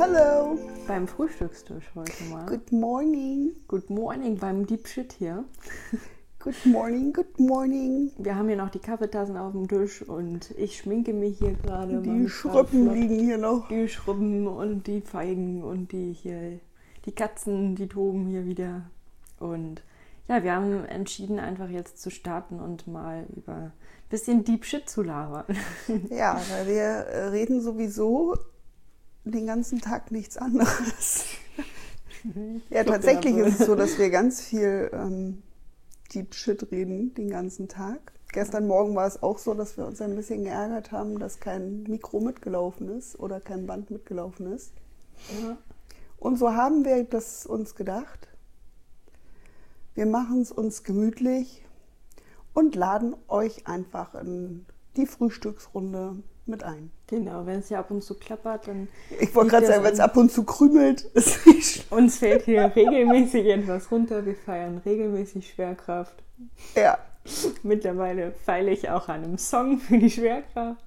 Hallo. Beim Frühstückstisch heute mal. Good morning. Good morning beim Deep Shit hier. Good morning, good morning. Wir haben hier noch die Kaffeetassen auf dem Tisch und ich schminke mich hier gerade. Die Schruppen liegen hier noch. Die Schruppen und die Feigen und die hier, die Katzen, die toben hier wieder. Und ja, wir haben entschieden, einfach jetzt zu starten und mal über ein bisschen Deep Shit zu labern. Ja, weil wir äh, reden sowieso den ganzen Tag nichts anderes. ja, tatsächlich ist es so, dass wir ganz viel ähm, Deep Shit reden den ganzen Tag. Gestern Morgen war es auch so, dass wir uns ein bisschen geärgert haben, dass kein Mikro mitgelaufen ist oder kein Band mitgelaufen ist. Ja. Und so haben wir das uns gedacht. Wir machen es uns gemütlich und laden euch einfach in die Frühstücksrunde mit ein. Genau, wenn es ja ab und zu klappert, dann. Ich wollte gerade sagen, wenn es ab und zu krümelt, ist nicht schlimm. Uns fällt hier regelmäßig etwas runter. Wir feiern regelmäßig Schwerkraft. Ja. Mittlerweile feile ich auch an einem Song für die Schwerkraft.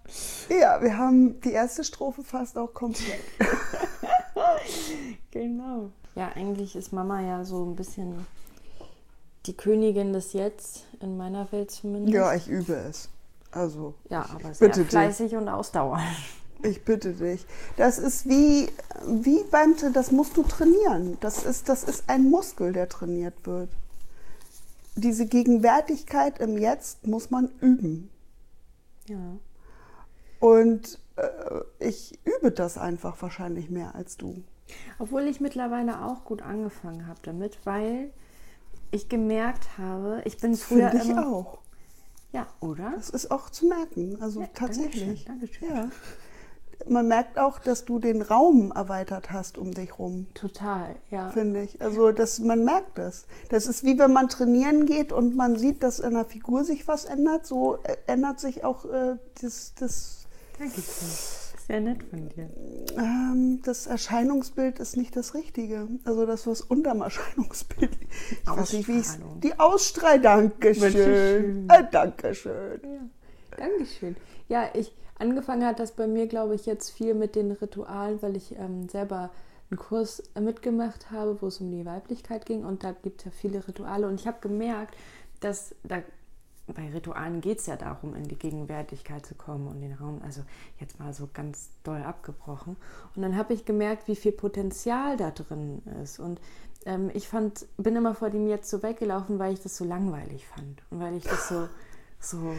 ja, wir haben die erste Strophe fast auch komplett. Genau. Ja, eigentlich ist Mama ja so ein bisschen die Königin des Jetzt, in meiner Welt zumindest. Ja, ich übe es. Also, Ja, aber sehr Bitte dich. fleißig und ausdauernd. ich bitte dich. Das ist wie, wie beim, das musst du trainieren. Das ist, das ist ein Muskel, der trainiert wird. Diese Gegenwärtigkeit im Jetzt muss man üben. Ja. Und äh, ich übe das einfach wahrscheinlich mehr als du. Obwohl ich mittlerweile auch gut angefangen habe damit, weil ich gemerkt habe, ich bin früher Finde ich immer, auch. Ja, oder? Das ist auch zu merken. Also Ja, tatsächlich. Dankeschön, Dankeschön. Ja. Man merkt auch, dass du den Raum erweitert hast um dich rum, Total, ja. finde ich. Also das, man merkt das. Das ist wie wenn man trainieren geht und man sieht, dass in der Figur sich was ändert. So äh, ändert sich auch äh, das, das, Dankeschön. Sehr nett von dir. ähm, das Erscheinungsbild ist nicht das Richtige. Also das, was unterm Erscheinungsbild liegt. Ich weiß nicht, wie Ausstrahlung. Die Ausstrahlung. Dankeschön. Äh, Dankeschön. Ja, Dankeschön. Ja, ich angefangen hat das bei mir, glaube ich, jetzt viel mit den Ritualen, weil ich ähm, selber einen Kurs mitgemacht habe, wo es um die Weiblichkeit ging und da gibt es ja viele Rituale und ich habe gemerkt, dass da bei Ritualen geht es ja darum, in die Gegenwärtigkeit zu kommen und den Raum, also jetzt mal so ganz doll abgebrochen. Und dann habe ich gemerkt, wie viel Potenzial da drin ist. Und ähm, ich fand, bin immer vor dem jetzt so weggelaufen, weil ich das so langweilig fand und weil ich das so, so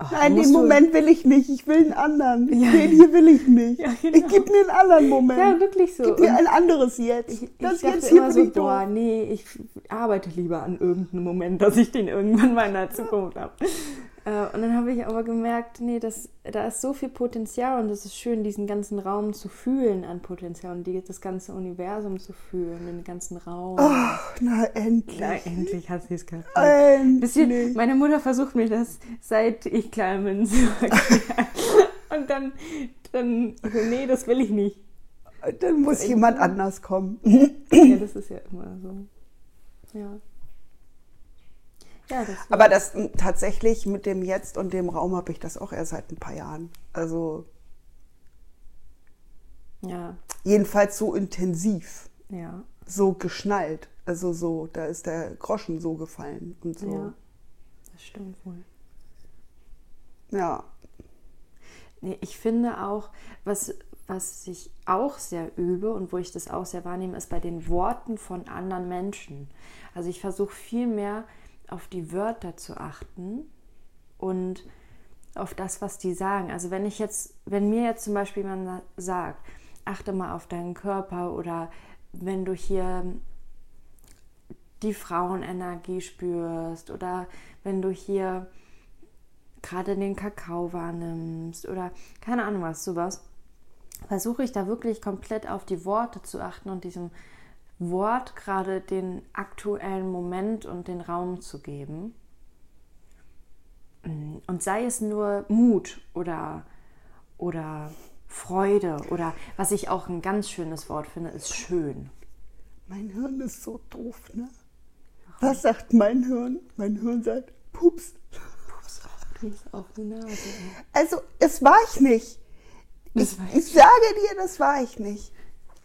oh, Nein, den Moment will ich nicht. Ich will einen anderen. Ja. Den hier will ich nicht. Ja, genau. Ich gib mir einen anderen Moment. Ja, wirklich so. Gib mir ein anderes jetzt. ich, das ich dachte jetzt hier immer so, ich boah, nee, ich arbeite lieber an irgendeinem Moment, dass ich den irgendwann mal in der Zukunft habe. Äh, Und dann habe ich aber gemerkt, nee, das, da ist so viel Potenzial und es ist schön, diesen ganzen Raum zu fühlen an Potenzial und die, das ganze Universum zu fühlen, den ganzen Raum. Ach, na endlich. Na, endlich hat sie es. Endlich. Bisschen, meine Mutter versucht mir das, seit ich klein bin, zu erklären. Und dann, dann, nee, das will ich nicht. Dann muss jemand anders kommen. Ja, das ist ja immer so. Ja. Ja, das Aber das tatsächlich mit dem Jetzt und dem Raum habe ich das auch erst seit ein paar Jahren. Also ja, jedenfalls so intensiv, ja, so geschnallt. Also so, da ist der Groschen so gefallen und so. ja. Das stimmt wohl. ja. Nee, ich finde auch, was, was ich auch sehr übe und wo ich das auch sehr wahrnehme, ist bei den Worten von anderen Menschen. Also ich versuche viel mehr auf die Wörter zu achten und auf das, was die sagen. Also wenn ich jetzt, wenn mir jetzt zum Beispiel jemand sagt, achte mal auf deinen Körper oder wenn du hier die Frauenenergie spürst oder wenn du hier gerade den Kakao wahrnimmst oder keine Ahnung was, sowas, versuche ich da wirklich komplett auf die Worte zu achten und diesem Wort gerade den aktuellen Moment und den Raum zu geben. Und sei es nur Mut oder, oder Freude oder was ich auch ein ganz schönes Wort finde, ist schön. Mein Hirn ist so doof, ne? Was sagt mein Hirn? Mein Hirn sagt, pups. Pups, auf die Nase. Also, es war ich nicht. Ich, ich sage dir, das war ich nicht.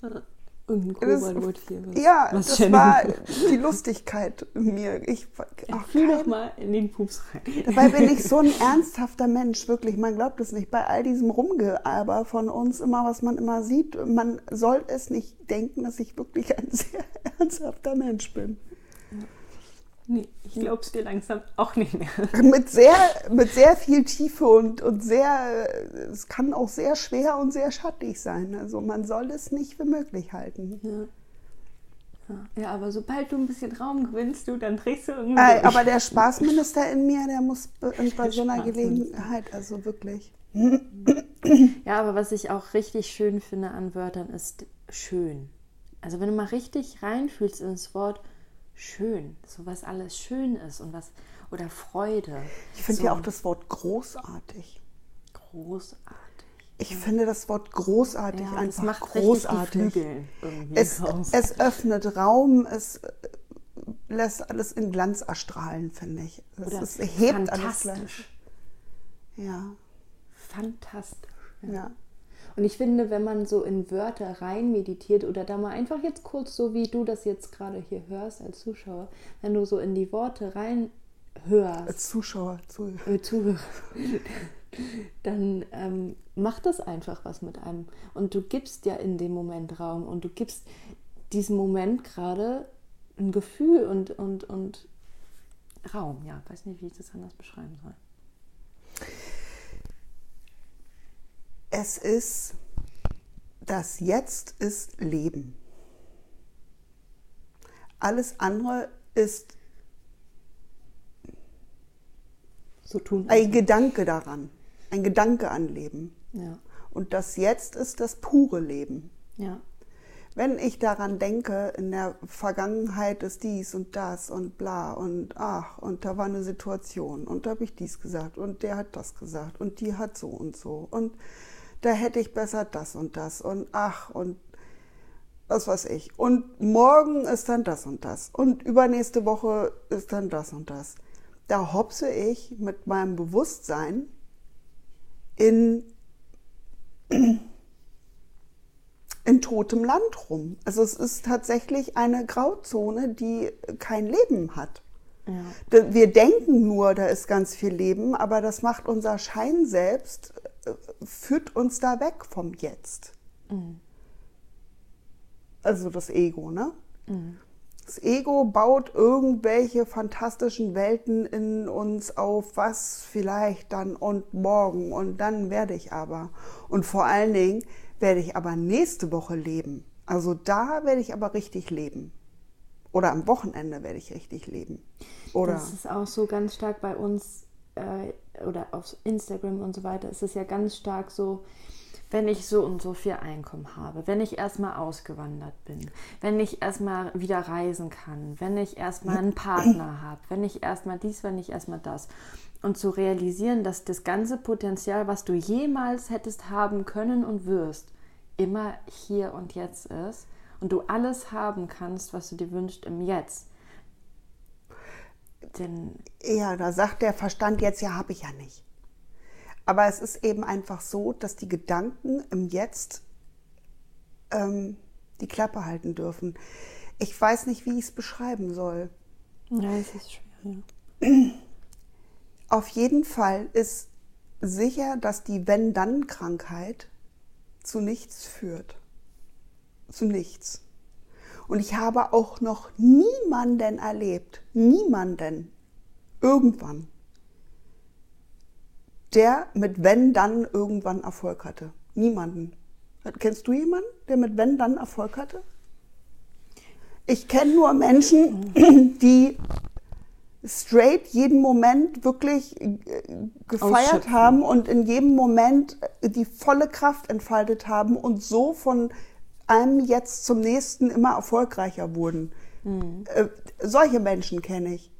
Irgendein Kobold hier. Ja, was das war die Lustigkeit in mir. Ich, ach, Fühl doch mal in den Pups rein. Dabei bin ich so ein ernsthafter Mensch, wirklich. Man glaubt es nicht. Bei all diesem Rumgealber von uns, immer was man immer sieht, man soll es nicht denken, dass ich wirklich ein sehr ernsthafter Mensch bin. Nee, ich glaube es dir langsam auch nicht mehr. Mit sehr, mit sehr viel Tiefe und, und sehr, es kann auch sehr schwer und sehr schattig sein. Also man soll es nicht für möglich halten. Ja. Ja, aber sobald du ein bisschen Raum gewinnst, du, dann drehst du irgendwie. Äh, aber der Spaßminister in mir, der muss bei so einer Gelegenheit, also wirklich. Ja, aber was ich auch richtig schön finde an Wörtern ist schön. Also wenn du mal richtig reinfühlst ins Wort schön, so was alles schön ist und was oder Freude. Ich finde so. ja auch das Wort großartig. Großartig. Ich ja. finde das Wort großartig ja, einfach macht großartig. Es, es, öffnet Raum, es äh, lässt alles in Glanz erstrahlen, finde ich. Es, es hebt alles Glanz. Ja. Fantastisch. ja. ja. Und ich finde, wenn man so in Wörter rein meditiert oder da mal einfach jetzt kurz, so wie du das jetzt gerade hier hörst als Zuschauer, wenn du so in die Worte rein hörst. Als Zuschauer, Zuhörer. Äh, Zuhörer. dann ähm, macht das einfach was mit einem. Und du gibst ja in dem Moment Raum und du gibst diesem Moment gerade ein Gefühl und, und, und Raum. Ja, weiß nicht, wie ich das anders beschreiben soll. Es ist, das Jetzt ist Leben. Alles andere ist so tun ein Gedanke daran, ein Gedanke an Leben. Ja. Und das Jetzt ist das pure Leben. Ja. Wenn ich daran denke, in der Vergangenheit ist dies und das und bla und ach, und da war eine Situation und da habe ich dies gesagt und der hat das gesagt und die hat so und so und da hätte ich besser das und das und ach und was weiß ich. Und morgen ist dann das und das. Und übernächste Woche ist dann das und das. Da hopse ich mit meinem Bewusstsein in, in totem Land rum. Also es ist tatsächlich eine Grauzone, die kein Leben hat. Ja. Wir denken nur, da ist ganz viel Leben, aber das macht unser Schein selbst führt uns da weg vom Jetzt. Mhm. Also das Ego, ne? Mhm. Das Ego baut irgendwelche fantastischen Welten in uns auf, was vielleicht dann und morgen und dann werde ich aber. Und vor allen Dingen werde ich aber nächste Woche leben. Also da werde ich aber richtig leben. Oder am Wochenende werde ich richtig leben. Oder das ist auch so ganz stark bei uns äh, oder auf Instagram und so weiter ist es ja ganz stark so, wenn ich so und so viel Einkommen habe, wenn ich erstmal ausgewandert bin, wenn ich erstmal wieder reisen kann, wenn ich erstmal einen Partner habe, wenn ich erstmal dies, wenn ich erstmal das. Und zu realisieren, dass das ganze Potenzial, was du jemals hättest haben können und wirst, immer hier und jetzt ist und du alles haben kannst, was du dir wünschst im Jetzt. Denn ja, da sagt der Verstand jetzt, ja, habe ich ja nicht. Aber es ist eben einfach so, dass die Gedanken im Jetzt ähm, die Klappe halten dürfen. Ich weiß nicht, wie ich es beschreiben soll. Ja, es ist schwer. Auf jeden Fall ist sicher, dass die Wenn-Dann-Krankheit zu nichts führt. Zu nichts. Und ich habe auch noch niemanden erlebt, niemanden, irgendwann, der mit wenn dann irgendwann Erfolg hatte. Niemanden. Kennst du jemanden, der mit wenn dann Erfolg hatte? Ich kenne nur Menschen, die straight jeden Moment wirklich äh, gefeiert haben und in jedem Moment die volle Kraft entfaltet haben und so von einem jetzt zum nächsten immer erfolgreicher wurden. Mhm. Äh, solche Menschen kenne ich.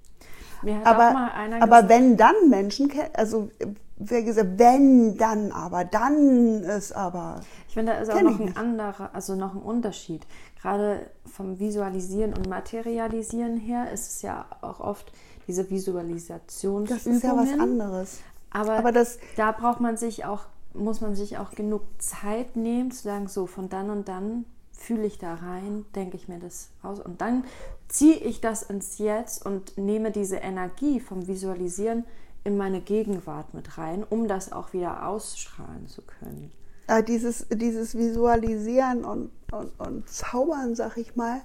aber aber wenn dann Menschen, also wer gesagt, wenn dann aber, dann ist aber. Ich finde, da ist auch noch ein anderer, also noch ein Unterschied. Gerade vom Visualisieren und Materialisieren her ist es ja auch oft diese Visualisationsübungen. Das ist ja was anderes. Aber, aber das, da braucht man sich auch muss man sich auch genug Zeit nehmen, zu sagen, so von dann und dann fühle ich da rein, denke ich mir das aus und dann ziehe ich das ins Jetzt und nehme diese Energie vom Visualisieren in meine Gegenwart mit rein, um das auch wieder ausstrahlen zu können. Äh, dieses, dieses Visualisieren und, und, und Zaubern, sag ich mal,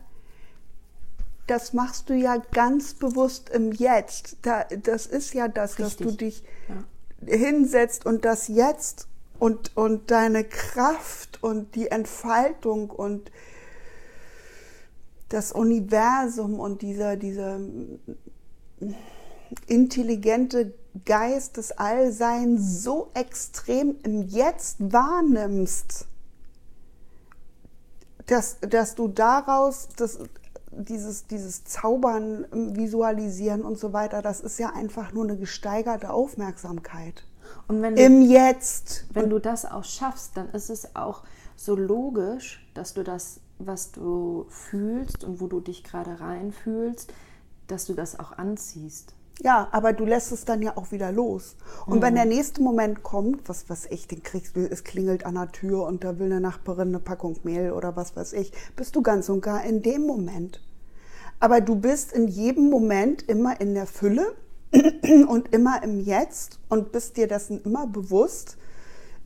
das machst du ja ganz bewusst im Jetzt. Da, das ist ja das, Richtig. dass du dich ja. hinsetzt und das Jetzt und, und deine Kraft und die Entfaltung und das Universum und dieser, dieser intelligente Geist des Allseins so extrem im Jetzt wahrnimmst, dass, dass du daraus das, dieses, dieses Zaubern, Visualisieren und so weiter, das ist ja einfach nur eine gesteigerte Aufmerksamkeit. Und wenn du, Im Jetzt. Wenn du das auch schaffst, dann ist es auch so logisch, dass du das, was du fühlst und wo du dich gerade reinfühlst, dass du das auch anziehst. Ja, aber du lässt es dann ja auch wieder los. Und mhm. wenn der nächste Moment kommt, was weiß ich, den kriegst du, es klingelt an der Tür und da will eine Nachbarin eine Packung Mehl oder was weiß ich, bist du ganz und gar in dem Moment. Aber du bist in jedem Moment immer in der Fülle und immer im Jetzt und bist dir dessen immer bewusst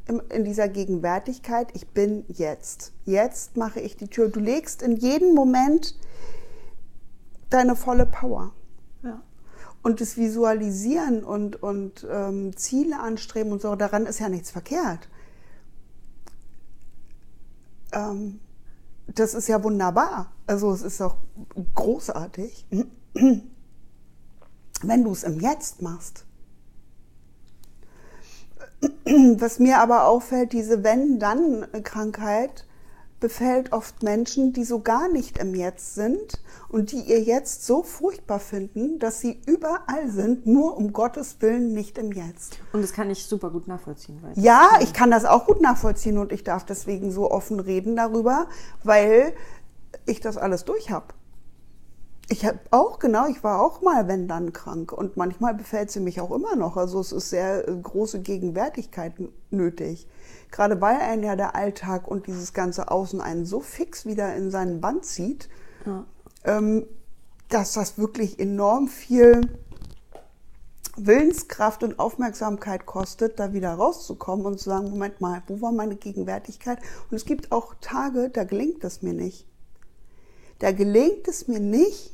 in dieser Gegenwärtigkeit, ich bin jetzt. Jetzt mache ich die Tür. Du legst in jedem Moment deine volle Power. Ja. Und das Visualisieren und, und ähm, Ziele anstreben und so, daran ist ja nichts verkehrt. Ähm, das ist ja wunderbar. Also es ist auch großartig wenn du es im Jetzt machst. Was mir aber auffällt, diese Wenn-Dann-Krankheit befällt oft Menschen, die so gar nicht im Jetzt sind und die ihr Jetzt so furchtbar finden, dass sie überall sind, nur um Gottes Willen nicht im Jetzt. Und das kann ich super gut nachvollziehen. ja, ich kann das auch gut nachvollziehen und ich darf deswegen so offen reden darüber, weil ich das alles durch habe. Ich habe auch, genau, ich war auch mal, wenn dann, krank. Und manchmal befällt sie mich auch immer noch. Also es ist sehr äh, große Gegenwärtigkeit nötig. Gerade weil einen ja der Alltag und dieses ganze Außen einen so fix wieder in seinen Band zieht, ja. ähm, dass das wirklich enorm viel Willenskraft und Aufmerksamkeit kostet, da wieder rauszukommen und zu sagen, Moment mal, wo war meine Gegenwärtigkeit? Und es gibt auch Tage, da gelingt es mir nicht. Da gelingt es mir nicht,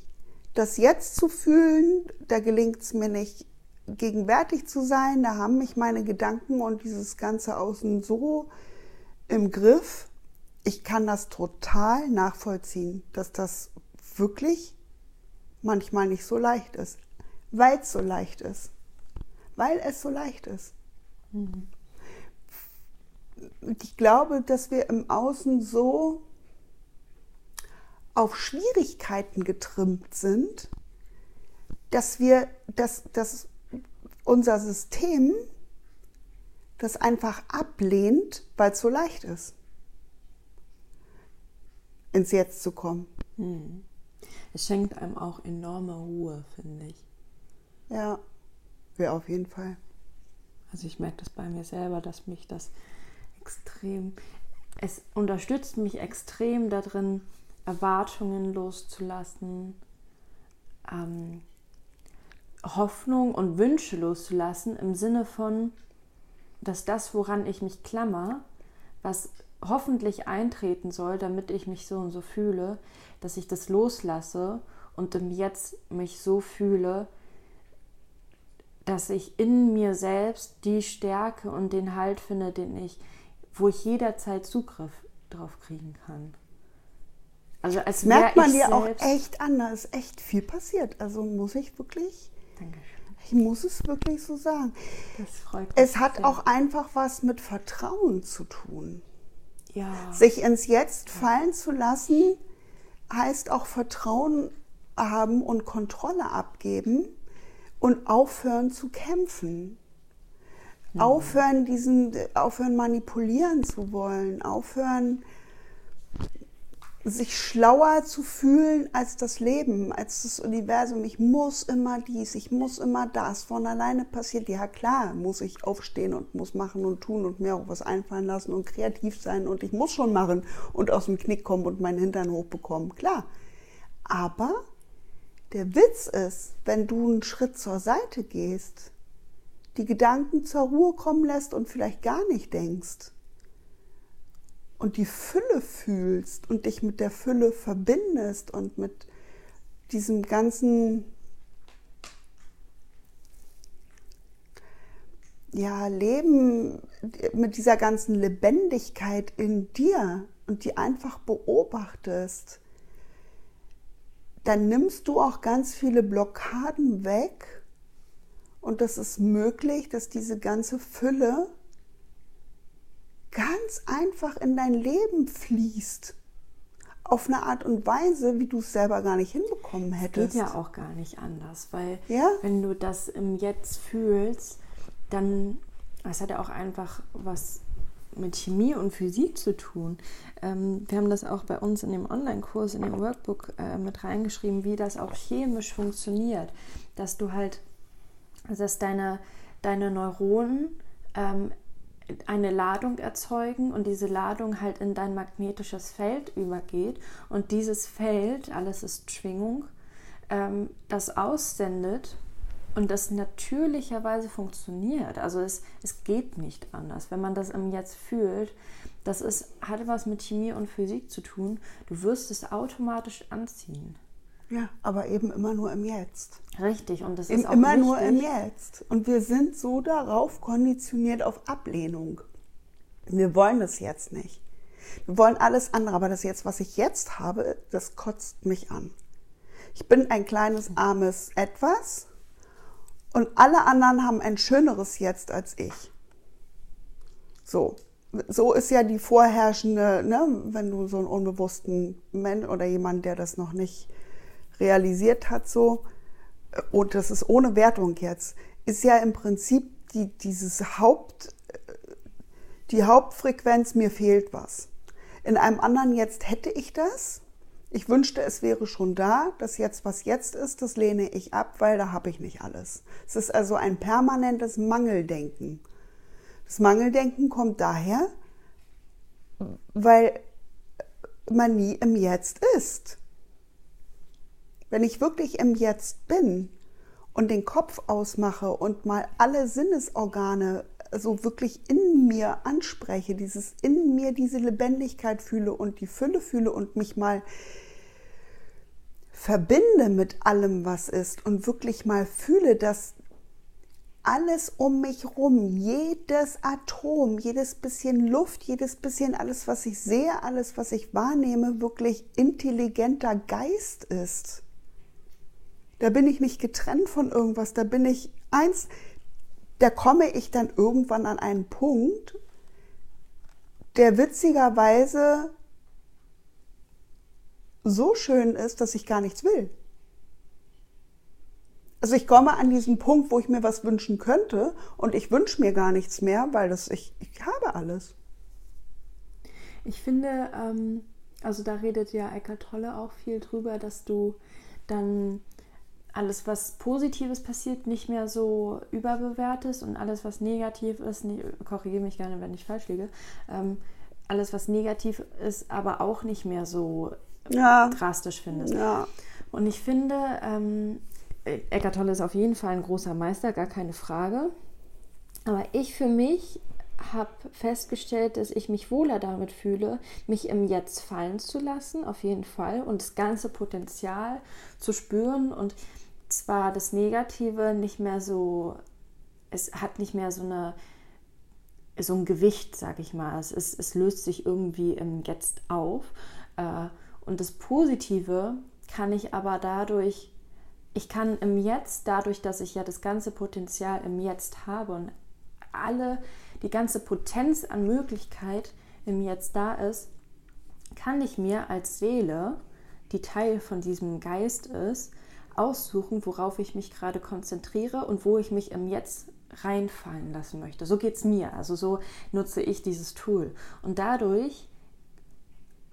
das jetzt zu fühlen, da gelingt es mir nicht, gegenwärtig zu sein, da haben mich meine Gedanken und dieses ganze Außen so im Griff. Ich kann das total nachvollziehen, dass das wirklich manchmal nicht so leicht ist, weil es so leicht ist. Weil es so leicht ist. Mhm. Ich glaube, dass wir im Außen so auf Schwierigkeiten getrimmt sind, dass wir, dass, dass unser System das einfach ablehnt, weil es so leicht ist, ins Jetzt zu kommen. Hm. Es schenkt einem auch enorme Ruhe, finde ich. Ja, ja, auf jeden Fall. Also ich merke das bei mir selber, dass mich das extrem, es unterstützt mich extrem darin, Erwartungen loszulassen, ähm, Hoffnung und Wünsche loszulassen im Sinne von, dass das, woran ich mich klammer, was hoffentlich eintreten soll, damit ich mich so und so fühle, dass ich das loslasse und im Jetzt mich so fühle, dass ich in mir selbst die Stärke und den Halt finde, den ich, wo ich jederzeit Zugriff drauf kriegen kann. Also als merkt man dir auch echt an, da ist echt viel passiert. Also muss ich wirklich. Dankeschön. Ich muss es wirklich so sagen. Das freut mich. Es hat sehr. auch einfach was mit Vertrauen zu tun. Ja. Sich ins Jetzt fallen zu lassen, heißt auch Vertrauen haben und Kontrolle abgeben und aufhören zu kämpfen. Mhm. Aufhören, diesen, aufhören manipulieren zu wollen, aufhören sich schlauer zu fühlen als das Leben, als das Universum. Ich muss immer dies, ich muss immer das. Von alleine passiert. Ja klar, muss ich aufstehen und muss machen und tun und mir auch was einfallen lassen und kreativ sein und ich muss schon machen und aus dem Knick kommen und meinen Hintern hochbekommen. Klar. Aber der Witz ist, wenn du einen Schritt zur Seite gehst, die Gedanken zur Ruhe kommen lässt und vielleicht gar nicht denkst und die Fülle fühlst und dich mit der Fülle verbindest und mit diesem ganzen ja, Leben, mit dieser ganzen Lebendigkeit in dir und die einfach beobachtest, dann nimmst du auch ganz viele Blockaden weg. Und das ist möglich, dass diese ganze Fülle ganz einfach in dein Leben fließt. Auf eine Art und Weise, wie du es selber gar nicht hinbekommen hättest. Geht ja auch gar nicht anders, weil ja? wenn du das im Jetzt fühlst, dann, es hat ja auch einfach was mit Chemie und Physik zu tun. Ähm, wir haben das auch bei uns in dem Online-Kurs, in dem Workbook äh, mit reingeschrieben, wie das auch chemisch funktioniert. Dass du halt, dass deine, deine Neuronen ähm, eine Ladung erzeugen und diese Ladung halt in dein magnetisches Feld übergeht und dieses Feld, alles ist Schwingung, ähm, das aussendet und das natürlicherweise funktioniert. Also es, es geht nicht anders. Wenn man das im Jetzt fühlt, das ist, hat was mit Chemie und Physik zu tun. Du wirst es automatisch anziehen. Ja, aber eben immer nur im Jetzt. Richtig, und das ist auch immer wichtig. nur im Jetzt. Und wir sind so darauf konditioniert auf Ablehnung. Wir wollen das jetzt nicht. Wir wollen alles andere, aber das jetzt, was ich jetzt habe, das kotzt mich an. Ich bin ein kleines, armes Etwas und alle anderen haben ein schöneres Jetzt als ich. So. So ist ja die vorherrschende, ne, wenn du so einen unbewussten Mensch oder jemand, der das noch nicht realisiert hat, so, und das ist ohne Wertung jetzt, ist ja im Prinzip die, dieses Haupt, die Hauptfrequenz, mir fehlt was. In einem anderen jetzt hätte ich das. Ich wünschte, es wäre schon da. Das jetzt, was jetzt ist, das lehne ich ab, weil da habe ich nicht alles. Es ist also ein permanentes Mangeldenken. Das Mangeldenken kommt daher, weil man nie im Jetzt ist. Wenn ich wirklich im Jetzt bin und den Kopf ausmache und mal alle Sinnesorgane so wirklich in mir anspreche, dieses in mir diese Lebendigkeit fühle und die Fülle fühle und mich mal verbinde mit allem, was ist und wirklich mal fühle, dass alles um mich rum, jedes Atom, jedes bisschen Luft, jedes bisschen alles, was ich sehe, alles, was ich wahrnehme, wirklich intelligenter Geist ist. Da bin ich nicht getrennt von irgendwas, da bin ich eins, da komme ich dann irgendwann an einen Punkt, der witzigerweise so schön ist, dass ich gar nichts will. Also ich komme an diesen Punkt, wo ich mir was wünschen könnte und ich wünsche mir gar nichts mehr, weil das ich, ich habe alles. Ich finde, ähm, also da redet ja Eckart Tolle auch viel drüber, dass du dann alles, was Positives passiert, nicht mehr so überbewertest und alles, was negativ ist, ne, korrigiere mich gerne, wenn ich falsch liege, ähm, alles, was negativ ist, aber auch nicht mehr so ja. drastisch findest. Ja. Und ich finde, ähm, Eckart Tolle ist auf jeden Fall ein großer Meister, gar keine Frage. Aber ich für mich habe festgestellt, dass ich mich wohler damit fühle, mich im Jetzt fallen zu lassen, auf jeden Fall, und das ganze Potenzial zu spüren und zwar das Negative nicht mehr so, es hat nicht mehr so eine so ein Gewicht, sag ich mal. Es, ist, es löst sich irgendwie im Jetzt auf. Äh, und das Positive kann ich aber dadurch, ich kann im Jetzt, dadurch, dass ich ja das ganze Potenzial im Jetzt habe und alle, die ganze Potenz an Möglichkeit im Jetzt da ist, kann ich mir als Seele, die Teil von diesem Geist ist, aussuchen, worauf ich mich gerade konzentriere und wo ich mich im Jetzt reinfallen lassen möchte. So geht es mir. Also so nutze ich dieses Tool. Und dadurch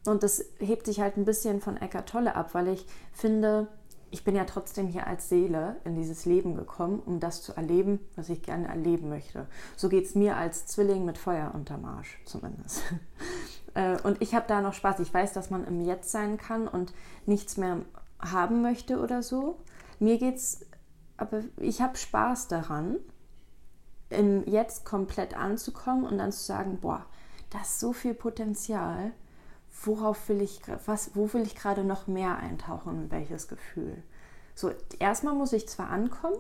Und das hebt sich halt ein bisschen von Eckart Tolle ab, weil ich finde, ich bin ja trotzdem hier als Seele in dieses Leben gekommen, um das zu erleben, was ich gerne erleben möchte. So geht es mir als Zwilling mit Feuer unterm Arsch zumindest. Äh, und ich habe da noch Spaß. Ich weiß, dass man im Jetzt sein kann und nichts mehr haben möchte oder so. Mir geht's, aber ich habe Spaß daran, im Jetzt komplett anzukommen und dann zu sagen, boah, da ist so viel Potenzial worauf will ich, was, wo will ich gerade noch mehr eintauchen, in welches Gefühl. So, erstmal muss ich zwar ankommen,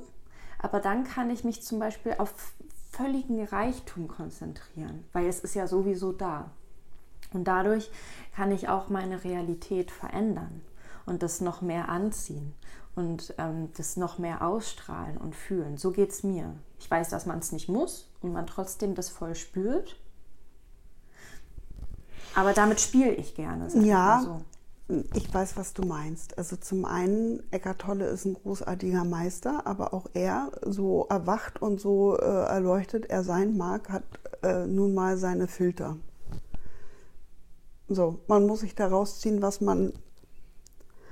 aber dann kann ich mich zum Beispiel auf völligen Reichtum konzentrieren, weil es ist ja sowieso da. Und dadurch kann ich auch meine Realität verändern und das noch mehr anziehen und ähm, das noch mehr ausstrahlen und fühlen. So geht es mir. Ich weiß, dass man es nicht muss und man trotzdem das voll spürt. Aber damit spiele ich gerne. Ja, so. ich weiß, was du meinst. Also zum einen, Eckart Tolle ist ein großartiger Meister, aber auch er, so erwacht und so äh, erleuchtet er sein mag, hat äh, nun mal seine Filter. So, man muss sich daraus ziehen, was man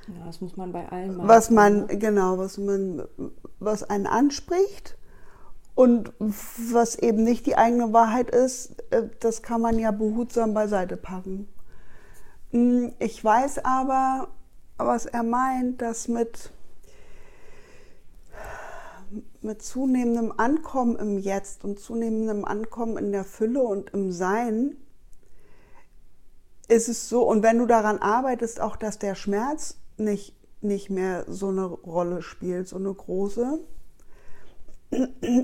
ja, das muss man bei allen machen. Was man, ne? genau, was man, was einen anspricht und was eben nicht die eigene Wahrheit ist, äh, das kann man ja behutsam beiseite packen. Hm, ich weiß aber, was er meint, dass mit, mit zunehmendem Ankommen im Jetzt und zunehmendem Ankommen in der Fülle und im Sein ist es so, und wenn du daran arbeitest, auch dass der Schmerz nicht, nicht mehr so eine Rolle spielt, so eine große,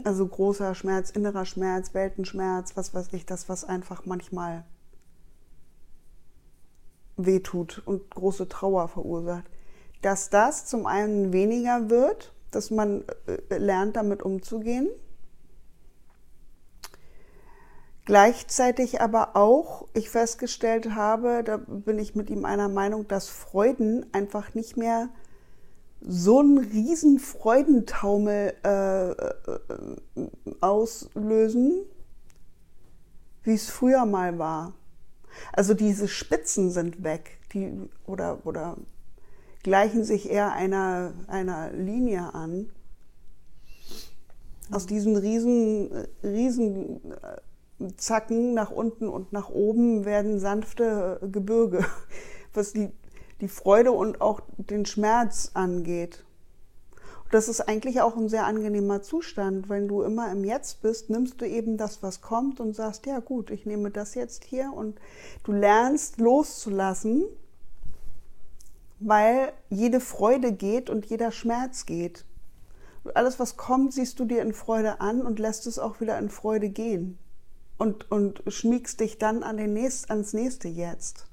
also großer Schmerz, innerer Schmerz, Weltenschmerz, was weiß ich, das, was einfach manchmal wehtut und große Trauer verursacht. Dass das zum einen weniger wird, dass man äh, lernt, damit umzugehen. Gleichzeitig aber auch, ich festgestellt habe, da bin ich mit ihm einer Meinung, dass Freuden einfach nicht mehr so einen riesen Freudentaumel äh, äh, auslösen, wie es früher mal war. Also diese Spitzen sind weg, die oder, oder gleichen sich eher einer, einer Linie an. Aus diesen riesen, riesen äh, Zacken nach unten und nach oben werden sanfte Gebirge, was die die Freude und auch den Schmerz angeht. Und das ist eigentlich auch ein sehr angenehmer Zustand. Wenn du immer im Jetzt bist, nimmst du eben das, was kommt und sagst, ja gut, ich nehme das jetzt hier und du lernst loszulassen, weil jede Freude geht und jeder Schmerz geht. Alles, was kommt, siehst du dir in Freude an und lässt es auch wieder in Freude gehen. Und, und schmiegst dich dann an den nächst, ans nächste Jetzt.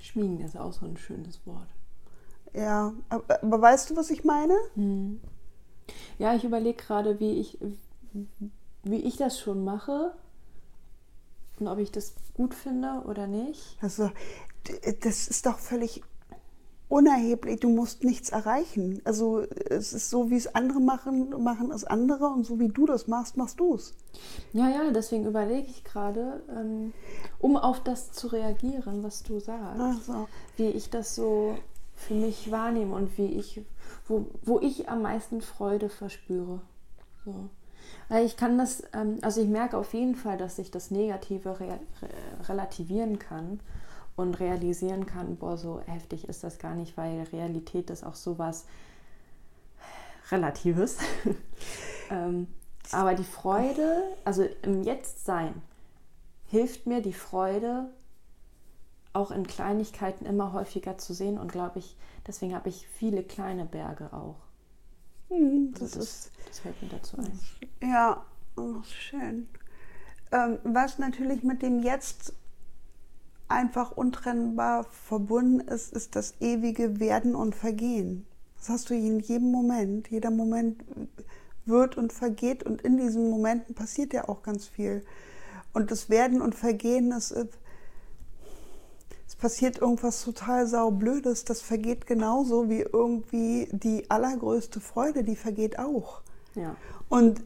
Schmiegen ist auch so ein schönes Wort. Ja, aber, aber weißt du, was ich meine? Hm. Ja, ich überlege gerade, wie ich, wie ich das schon mache und ob ich das gut finde oder nicht. Also, das ist doch völlig unerheblich, du musst nichts erreichen. Also es ist so, wie es andere machen, machen es andere und so wie du das machst, machst du es. Ja, ja, deswegen überlege ich gerade, ähm, um auf das zu reagieren, was du sagst, so. wie ich das so für mich wahrnehme und wie ich, wo, wo ich am meisten Freude verspüre. So. Ich kann das, ähm, also ich merke auf jeden Fall, dass ich das Negative re relativieren kann und realisieren kann, boah, so heftig ist das gar nicht, weil Realität ist auch sowas Relatives. ähm, aber die Freude, also im Jetztsein, hilft mir die Freude auch in Kleinigkeiten immer häufiger zu sehen und glaube ich, deswegen habe ich viele kleine Berge auch. Hm, das, das, ist, das fällt mir dazu ein. Ja, oh, schön. Ähm, was natürlich mit dem Jetzt einfach untrennbar verbunden ist, ist das ewige Werden und Vergehen. Das hast du in jedem Moment. Jeder Moment wird und vergeht und in diesen Momenten passiert ja auch ganz viel. Und das Werden und Vergehen ist, äh, es passiert irgendwas total saublödes, das vergeht genauso wie irgendwie die allergrößte Freude, die vergeht auch. Ja. Und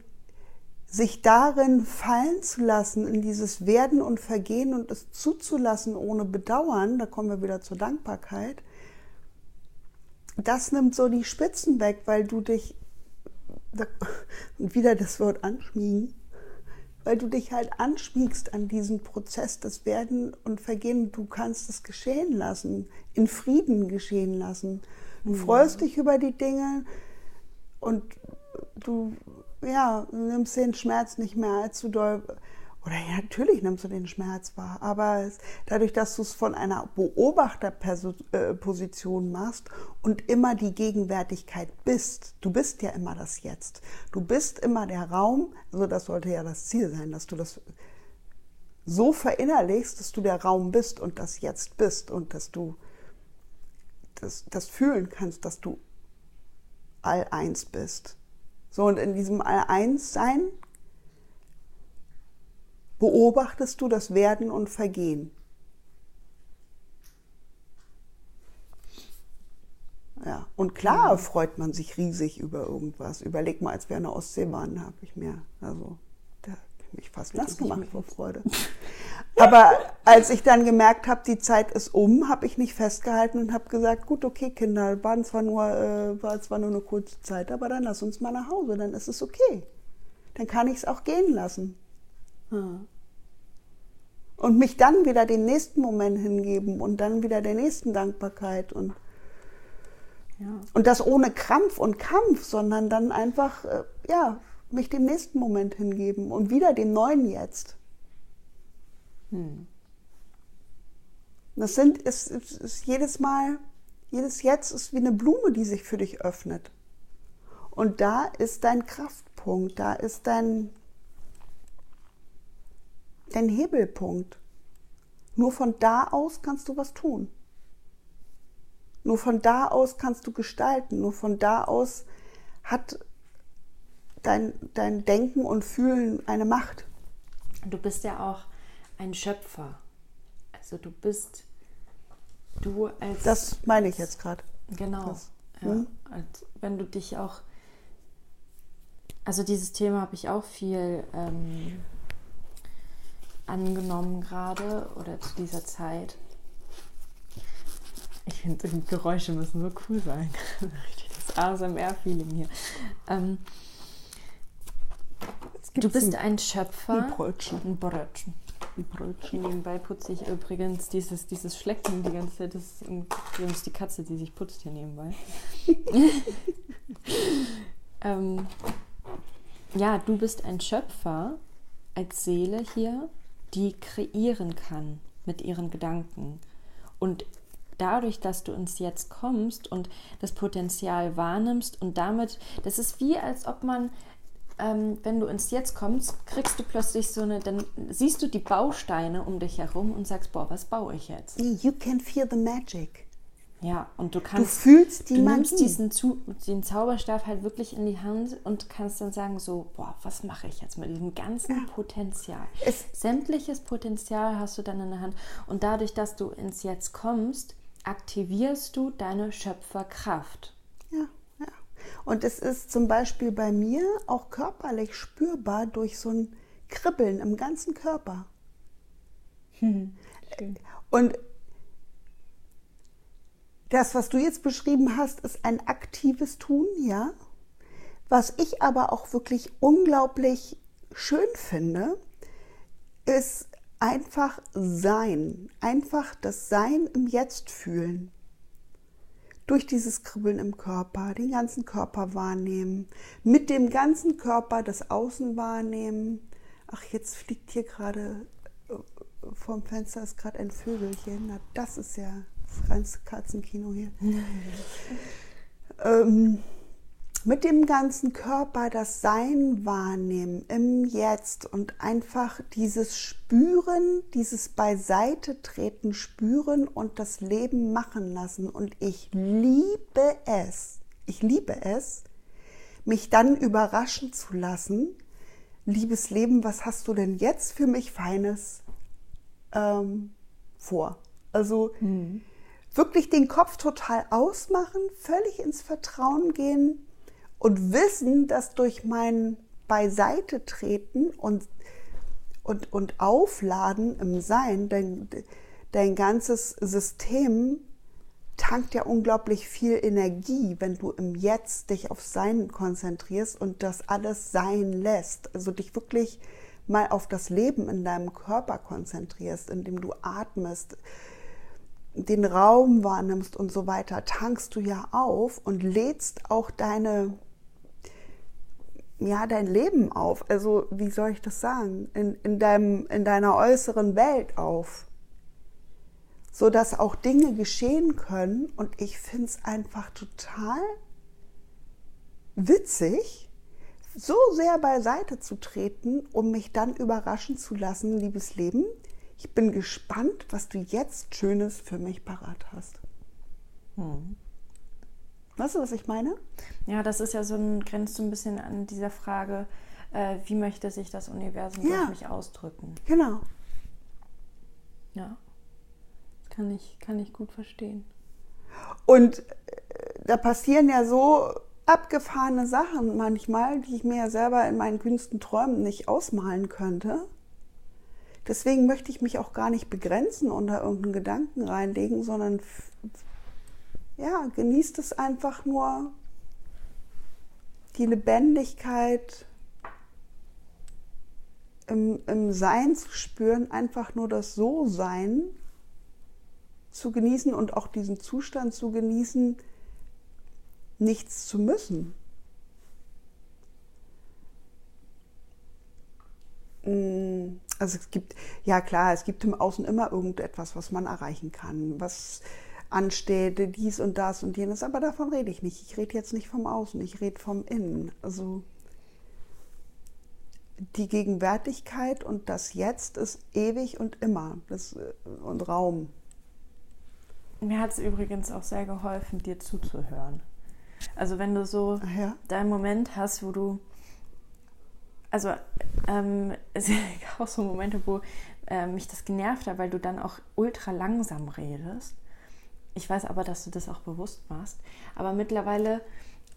sich darin fallen zu lassen, in dieses Werden und Vergehen und es zuzulassen ohne Bedauern, da kommen wir wieder zur Dankbarkeit, das nimmt so die Spitzen weg, weil du dich, und wieder das Wort anschmiegen, weil du dich halt anschmiegst an diesen Prozess des Werden und Vergehen. Du kannst es geschehen lassen, in Frieden geschehen lassen. Du freust dich über die Dinge und du ja, nimmst den Schmerz nicht mehr allzu doll. Oder ja, natürlich nimmst du den Schmerz wahr, aber es, dadurch, dass du es von einer Beobachterposition machst und immer die Gegenwärtigkeit bist, du bist ja immer das Jetzt. Du bist immer der Raum, also das sollte ja das Ziel sein, dass du das so verinnerlichst, dass du der Raum bist und das Jetzt bist und dass du das, das fühlen kannst, dass du all eins bist. So, und in diesem All-Eins-Sein beobachtest du das Werden und Vergehen. Ja, und klar freut man sich riesig über irgendwas. Überleg mal, als wir in der Ostsee waren, habe ich mir, also, mich fast nass gemacht vor Freude. Aber als ich dann gemerkt habe, die Zeit ist um, habe ich nicht festgehalten und habe gesagt, gut, okay, Kinder, waren zwar nur, äh, war zwar nur eine kurze Zeit, aber dann lass uns mal nach Hause, dann ist es okay. Dann kann ich es auch gehen lassen. Hm. Und mich dann wieder den nächsten Moment hingeben und dann wieder der nächsten Dankbarkeit und ja. Und das ohne Krampf und Kampf, sondern dann einfach, äh, ja, mich dem nächsten Moment hingeben und wieder dem neuen Jetzt. Hm. Das sind, ist, ist, ist jedes Mal, jedes Jetzt ist wie eine Blume, die sich für dich öffnet. Und da ist dein Kraftpunkt, da ist dein, dein Hebelpunkt. Nur von da aus kannst du was tun. Nur von da aus kannst du gestalten. Nur von da aus hat dein, dein Denken und Fühlen eine Macht. Du bist ja auch ein Schöpfer. Also du bist du als. Das meine ich jetzt gerade. Genau. ja, hm? wenn du dich auch. Also dieses Thema habe ich auch viel ähm, angenommen gerade oder zu dieser Zeit. Ich finde, Geräusche müssen so cool sein. Richtig das ASMR-Feeling hier. Ähm, du bist ein Schöpfer. Ein Brötchen. Ein Brötchen. Ein Brötchen. Nebenbei putze ich übrigens dieses, dieses Flecken die ganze Zeit. Das ist die Katze, die sich putzt hier nebenbei. ähm, ja, du bist ein Schöpfer als Seele hier, die kreieren kann mit ihren Gedanken. Und dadurch, dass du ins Jetzt kommst und das Potenzial wahrnimmst und damit, das ist wie, als ob man, ähm, wenn du ins Jetzt kommst, kriegst du plötzlich so eine, dann siehst du die Bausteine um dich herum und sagst, boah, was baue ich jetzt? You can feel the magic. Ja, und du kannst. Du fühlst die du Magie. nimmst diesen, den Zauberstab halt wirklich in die Hand und kannst dann sagen: So, boah, was mache ich jetzt mit diesem ganzen ja. Potenzial? Es Sämtliches Potenzial hast du dann in der Hand. Und dadurch, dass du ins Jetzt kommst, aktivierst du deine Schöpferkraft. Und es ist zum Beispiel bei mir auch körperlich spürbar durch so ein Kribbeln im ganzen Körper. Hm, Und das, was du jetzt beschrieben hast, ist ein aktives Tun, ja. Was ich aber auch wirklich unglaublich schön finde, ist einfach sein, einfach das Sein im Jetzt fühlen. Durch dieses Kribbeln im Körper, den ganzen Körper wahrnehmen, mit dem ganzen Körper das Außen wahrnehmen. Ach, jetzt fliegt hier gerade äh, vorm Fenster ist gerade ein Vögelchen. Na, das ist ja das reinste Katzenkino hier. ähm, mit dem ganzen Körper das Sein wahrnehmen im Jetzt und einfach dieses Spüren, dieses Beiseite treten spüren und das Leben machen lassen. Und ich liebe es, ich liebe es, mich dann überraschen zu lassen. Liebes Leben, was hast du denn jetzt für mich Feines ähm, vor? Also mhm. wirklich den Kopf total ausmachen, völlig ins Vertrauen gehen und wissen, dass durch mein beiseite treten und, und, und aufladen im Sein, dein, dein ganzes System tankt ja unglaublich viel Energie, wenn du im Jetzt dich auf Sein konzentrierst und das alles sein lässt. Also dich wirklich mal auf das Leben in deinem Körper konzentrierst, indem du atmest, den Raum wahrnimmst und so weiter, tankst du ja auf und lädst auch deine, ja, dein Leben auf. Also, wie soll ich das sagen? In, in, deinem, in deiner äußeren Welt auf so dass auch Dinge geschehen können. Und ich finde es einfach total witzig, so sehr beiseite zu treten, um mich dann überraschen zu lassen, liebes Leben. Ich bin gespannt, was du jetzt Schönes für mich parat hast. Hm. Weißt du, was ich meine? Ja, das ist ja so ein, grenzt so ein bisschen an dieser Frage, äh, wie möchte sich das Universum ja. durch mich ausdrücken? Genau. Ja kann ich, kann ich gut verstehen. Und äh, da passieren ja so abgefahrene Sachen manchmal, die ich mir ja selber in meinen kühnsten Träumen nicht ausmalen könnte. Deswegen möchte ich mich auch gar nicht begrenzen und da irgendeinen Gedanken reinlegen, sondern ja, genießt es einfach nur die Lebendigkeit im, im Sein zu spüren, einfach nur das So-Sein zu genießen und auch diesen Zustand zu genießen, nichts zu müssen. Mm, also es gibt, ja klar, es gibt im Außen immer irgendetwas, was man erreichen kann, was ansteht, dies und das und jenes, aber davon rede ich nicht. Ich rede jetzt nicht vom Außen, ich rede vom Innen. Also die Gegenwärtigkeit und das Jetzt ist ewig und immer das, äh, und Raum. Mir hat es übrigens auch sehr geholfen, dir zuzuhören. Also wenn du so ja. deinen Moment hast, wo du, also ähm, es gibt auch so Momente, wo äh, mich das genervt hat, weil du dann auch ultra langsam redest. Ich weiß aber, dass du das auch bewusst machst. Aber mittlerweile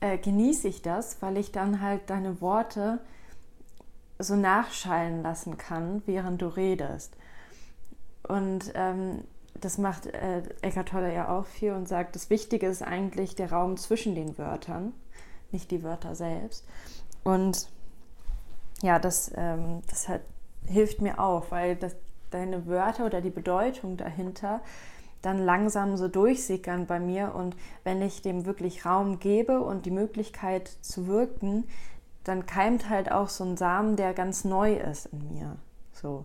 äh, genieße ich das, weil ich dann halt deine Worte so nachschallen lassen kann, während du redest. Und ähm, das macht äh, Eckhart Tolle ja auch viel und sagt, das Wichtige ist eigentlich der Raum zwischen den Wörtern, nicht die Wörter selbst. Und ja, das, ähm, das hat, hilft mir auch, weil das, deine Wörter oder die Bedeutung dahinter dann langsam so durchsickern bei mir und wenn ich dem wirklich Raum gebe und die Möglichkeit zu wirken, dann keimt halt auch so ein Samen, der ganz neu ist in mir. So.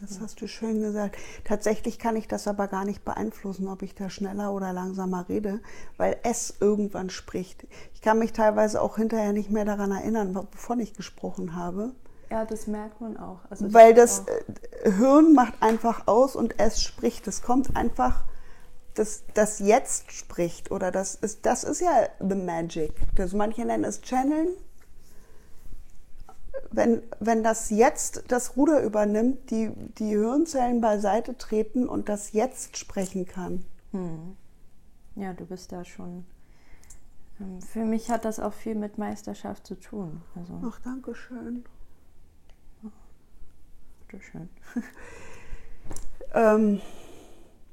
Das hast du schön gesagt. Tatsächlich kann ich das aber gar nicht beeinflussen, ob ich da schneller oder langsamer rede, weil es irgendwann spricht. Ich kann mich teilweise auch hinterher nicht mehr daran erinnern, wovon ich gesprochen habe. Ja, das merkt man auch. Also weil das auch. Äh, Hirn macht einfach aus und es spricht. Es kommt einfach, das, das Jetzt spricht oder das ist, das ist ja the magic. Das, manche nennen es Channeln, wenn, wenn das jetzt das Ruder übernimmt, die, die Hirnzellen beiseite treten und das jetzt sprechen kann. Hm. Ja, du bist da schon. Ähm, für mich hat das auch viel mit Meisterschaft zu tun. Also, Ach, danke schön. Bitte schön. ähm,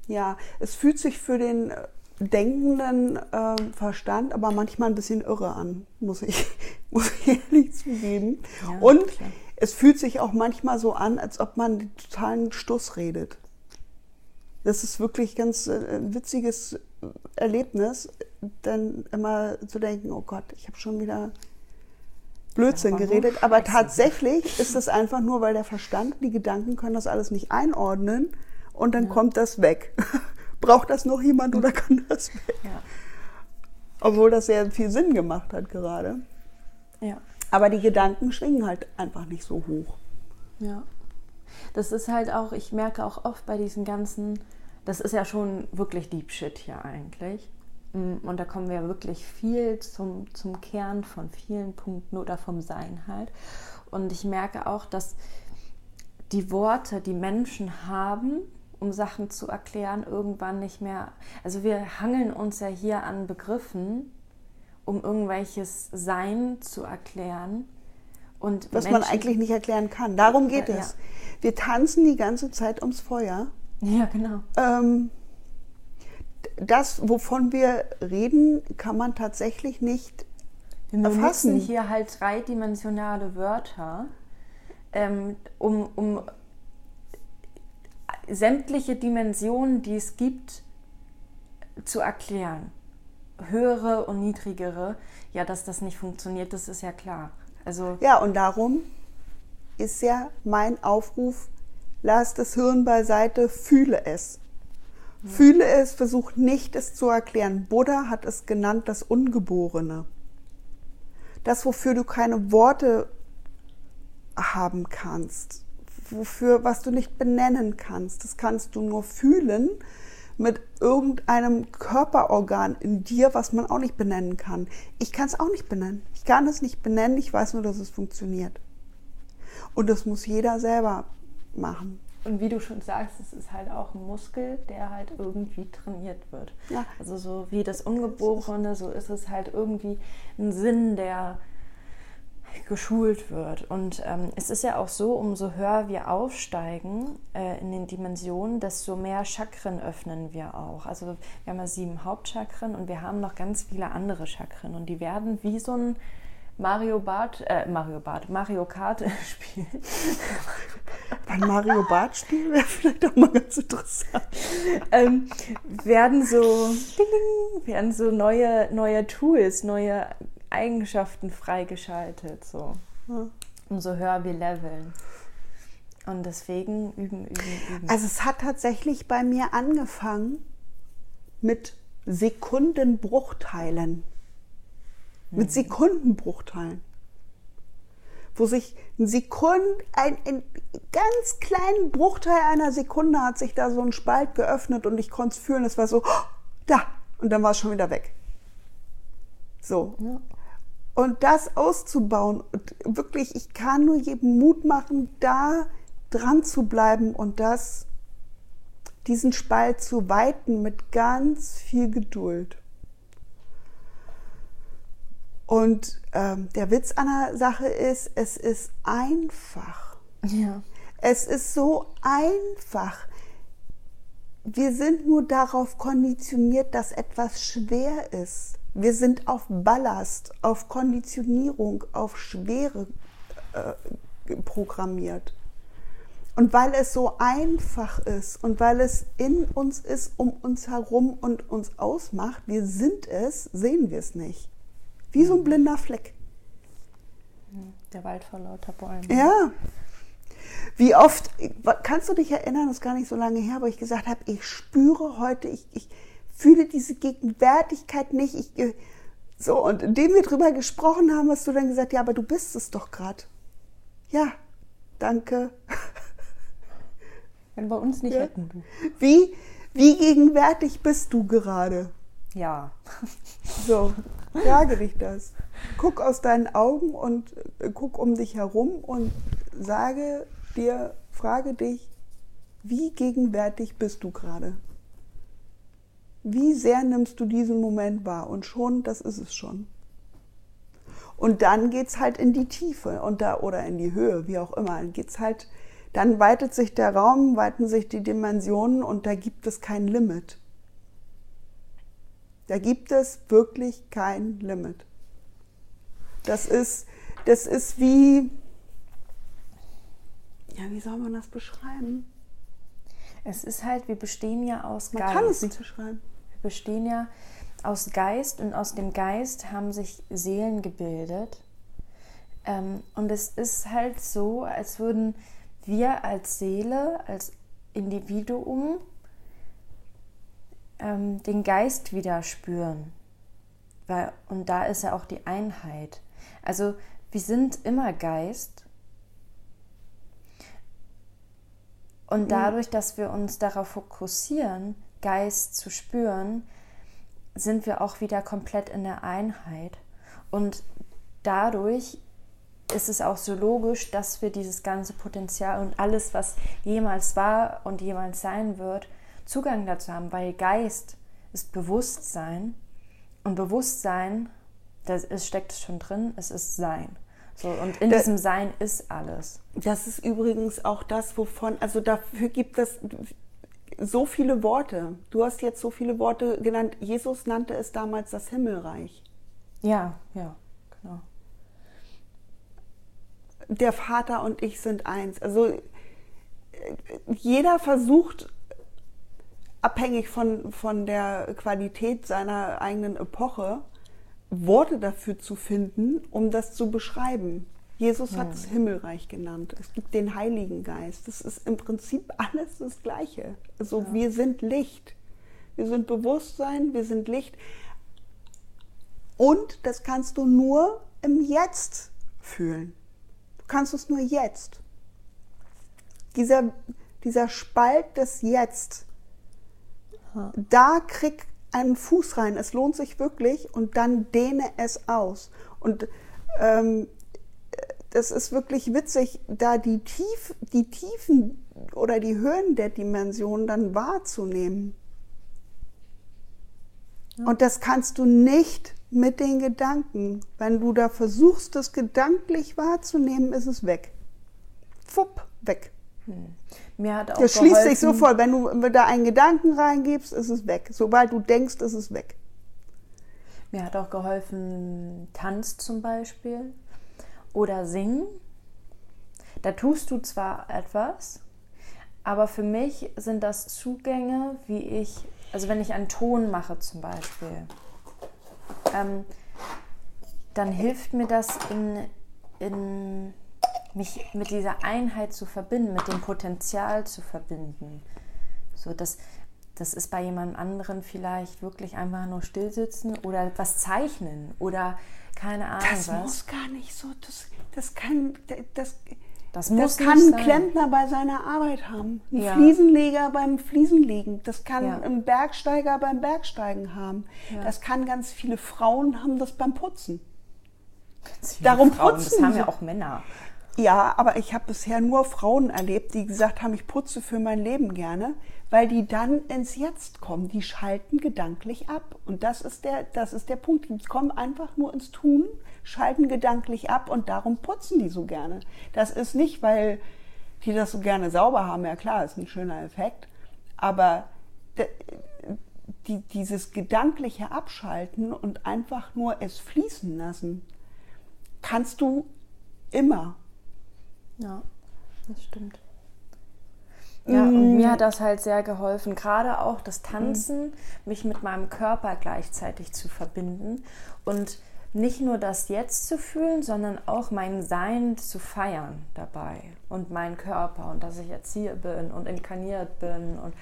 ja, es fühlt sich für den denkenden äh, Verstand, aber manchmal ein bisschen irre an, muss ich, muss ich ehrlich zugeben. Ja, und klar. es fühlt sich auch manchmal so an, als ob man den totalen Stuss redet. Das ist wirklich ganz äh, witziges Erlebnis, dann immer zu denken, oh Gott, ich habe schon wieder Blödsinn geredet. Aber tatsächlich ist es einfach nur, weil der Verstand, die Gedanken können das alles nicht einordnen und dann ja. kommt das weg. braucht das noch jemand oder kann das weg? Ja. Obwohl das sehr viel Sinn gemacht hat gerade. Ja. Aber die Gedanken schwingen halt einfach nicht so hoch. Ja. Das ist halt auch, ich merke auch oft bei diesen ganzen, das ist ja schon wirklich Deep Shit hier eigentlich. Und da kommen wir wirklich viel zum, zum Kern von vielen Punkten oder vom Sein halt. Und ich merke auch, dass die Worte, die Menschen haben, um Sachen zu erklären, irgendwann nicht mehr. Also wir hangeln uns ja hier an Begriffen, um irgendwelches Sein zu erklären. Und was man eigentlich nicht erklären kann. Darum geht ja, es. Ja. Wir tanzen die ganze Zeit ums Feuer. Ja, genau. Ähm, das, wovon wir reden, kann man tatsächlich nicht wir erfassen. Wir hier halt dreidimensionale Wörter, ähm, um, um sämtliche Dimensionen, die es gibt, zu erklären. Höhere und niedrigere, ja, dass das nicht funktioniert, das ist ja klar. Also ja, und darum ist ja mein Aufruf, lass das Hirn beiseite, fühle es. Fühle es, versuch nicht es zu erklären. Buddha hat es genannt das Ungeborene. Das, wofür du keine Worte haben kannst, wofür, was du nicht benennen kannst, das kannst du nur fühlen mit irgendeinem Körperorgan in dir, was man auch nicht benennen kann. Ich kann es auch nicht benennen. Ich kann es nicht benennen, ich weiß nur, dass es funktioniert. Und das muss jeder selber machen. Und wie du schon sagst, es ist halt auch ein Muskel, der halt irgendwie trainiert wird. Ja. Also so wie das Ungeborene, so ist es halt irgendwie ein Sinn, der geschult wird. Und ähm, es ist ja auch so, umso höher wir aufsteigen äh, in den Dimensionen, desto mehr Chakren öffnen wir auch. Also wir haben ja sieben Hauptchakren und wir haben noch ganz viele andere Chakren und die werden wie so ein Mario Bart, äh, Mario Bart, Mario Kart spielen. Ein Mario Bart spielen wäre vielleicht auch mal ganz interessant. ähm, werden so, ding, ding, werden so neue, neue Tools, neue Eigenschaften freigeschaltet. So. Ja. Umso höher wir leveln. Und deswegen üben, üben, üben. Also es hat tatsächlich bei mir angefangen mit Sekundenbruchteilen. Mit Sekundenbruchteilen. Wo sich ein Sekund, ein, ein ganz kleinen Bruchteil einer Sekunde hat sich da so ein Spalt geöffnet und ich konnte es fühlen. Es war so, oh, da. Und dann war es schon wieder weg. So. Ja. Und das auszubauen, und wirklich, ich kann nur jedem Mut machen, da dran zu bleiben und das, diesen Spalt zu weiten mit ganz viel Geduld. Und ähm, der Witz an der Sache ist, es ist einfach. Ja. Es ist so einfach. Wir sind nur darauf konditioniert, dass etwas schwer ist. Wir sind auf Ballast, auf Konditionierung, auf Schwere äh, programmiert. Und weil es so einfach ist und weil es in uns ist, um uns herum und uns ausmacht, wir sind es, sehen wir es nicht. Wie so ein blinder Fleck. Der Wald vor lauter Bäumen. Ja. Wie oft, kannst du dich erinnern, das ist gar nicht so lange her, wo ich gesagt habe, ich spüre heute, ich, ich, fühle diese Gegenwärtigkeit nicht. Ich, so, und indem wir drüber gesprochen haben, hast du dann gesagt, ja, aber du bist es doch gerade. Ja, danke. Wenn wir uns nicht ja. hätten, du. Wie, wie gegenwärtig bist du gerade? Ja. So, frage dich das. Guck aus deinen Augen und äh, guck um dich herum und sage dir, frage dich, wie gegenwärtig bist du gerade? Wie sehr nimmst du diesen Moment wahr? Und schon, das ist es schon. Und dann geht es halt in die Tiefe und da, oder in die Höhe, wie auch immer. Dann geht's halt, dann weitet sich der Raum, weiten sich die Dimensionen und da gibt es kein Limit. Da gibt es wirklich kein Limit. Das ist, das ist wie, ja, wie soll man das beschreiben? Es ist halt, wir bestehen ja aus man Geist. Man kann es nicht beschreiben bestehen ja aus Geist und aus dem Geist haben sich Seelen gebildet. Ähm, und es ist halt so, als würden wir als Seele, als Individuum ähm, den Geist wieder spüren. Weil, und da ist ja auch die Einheit. Also wir sind immer Geist. Und mhm. dadurch, dass wir uns darauf fokussieren, Geist zu spüren, sind wir auch wieder komplett in der Einheit. Und dadurch ist es auch so logisch, dass wir dieses ganze Potenzial und alles, was jemals war und jemals sein wird, Zugang dazu haben, weil Geist ist Bewusstsein und Bewusstsein, das ist, steckt schon drin, es ist Sein. So, und in da, diesem Sein ist alles. Das ist übrigens auch das, wovon, also dafür gibt es so viele Worte. Du hast jetzt so viele Worte genannt. Jesus nannte es damals das Himmelreich. Ja, ja, genau. Der Vater und ich sind eins. Also jeder versucht, abhängig von, von der Qualität seiner eigenen Epoche, Worte dafür zu finden, um das zu beschreiben. Jesus hat es Himmelreich genannt. Es gibt den Heiligen Geist. Das ist im Prinzip alles das Gleiche. Also ja. wir sind Licht. Wir sind Bewusstsein, wir sind Licht. Und das kannst du nur im Jetzt fühlen. Du kannst es nur jetzt. Dieser, dieser Spalt des Jetzt, ja. da krieg einen Fuß rein. Es lohnt sich wirklich und dann dehne es aus. Und ähm, das ist wirklich witzig, da die, Tief, die Tiefen oder die Höhen der Dimension dann wahrzunehmen. Ja. Und das kannst du nicht mit den Gedanken. Wenn du da versuchst, das gedanklich wahrzunehmen, ist es weg. Fupp, weg. Hm. Mir hat auch das schließt sich sofort. Wenn du da einen Gedanken reingibst, ist es weg. Sobald du denkst, ist es weg. Mir hat auch geholfen Tanz zum Beispiel oder Singen. Da tust du zwar etwas, aber für mich sind das Zugänge, wie ich, also wenn ich einen Ton mache zum Beispiel, ähm, dann hilft mir das in, in mich mit dieser Einheit zu verbinden, mit dem Potenzial zu verbinden. So, das, das ist bei jemand anderen vielleicht wirklich einfach nur stillsitzen oder was zeichnen oder keine Ahnung das was. muss gar nicht so, das, das kann, das, das, muss das kann ein sein. Klempner bei seiner Arbeit haben, ein ja. Fliesenleger beim Fliesenlegen, das kann ja. ein Bergsteiger beim Bergsteigen haben, ja. das kann ganz viele Frauen haben das beim Putzen. Darum Frauen, putzen. Das haben ja auch Männer. Ja, aber ich habe bisher nur Frauen erlebt, die gesagt haben, ich putze für mein Leben gerne weil die dann ins Jetzt kommen. Die schalten gedanklich ab. Und das ist der, das ist der Punkt. Die kommen einfach nur ins Tun, schalten gedanklich ab und darum putzen die so gerne. Das ist nicht, weil die das so gerne sauber haben. Ja klar, ist ein schöner Effekt. Aber die, dieses gedankliche Abschalten und einfach nur es fließen lassen, kannst du immer. Ja, das stimmt. Ja, und mm. mir hat das halt sehr geholfen, gerade auch das Tanzen, mich mit meinem Körper gleichzeitig zu verbinden und nicht nur das Jetzt zu fühlen, sondern auch mein Sein zu feiern dabei und meinen Körper und dass ich jetzt hier bin und inkarniert bin und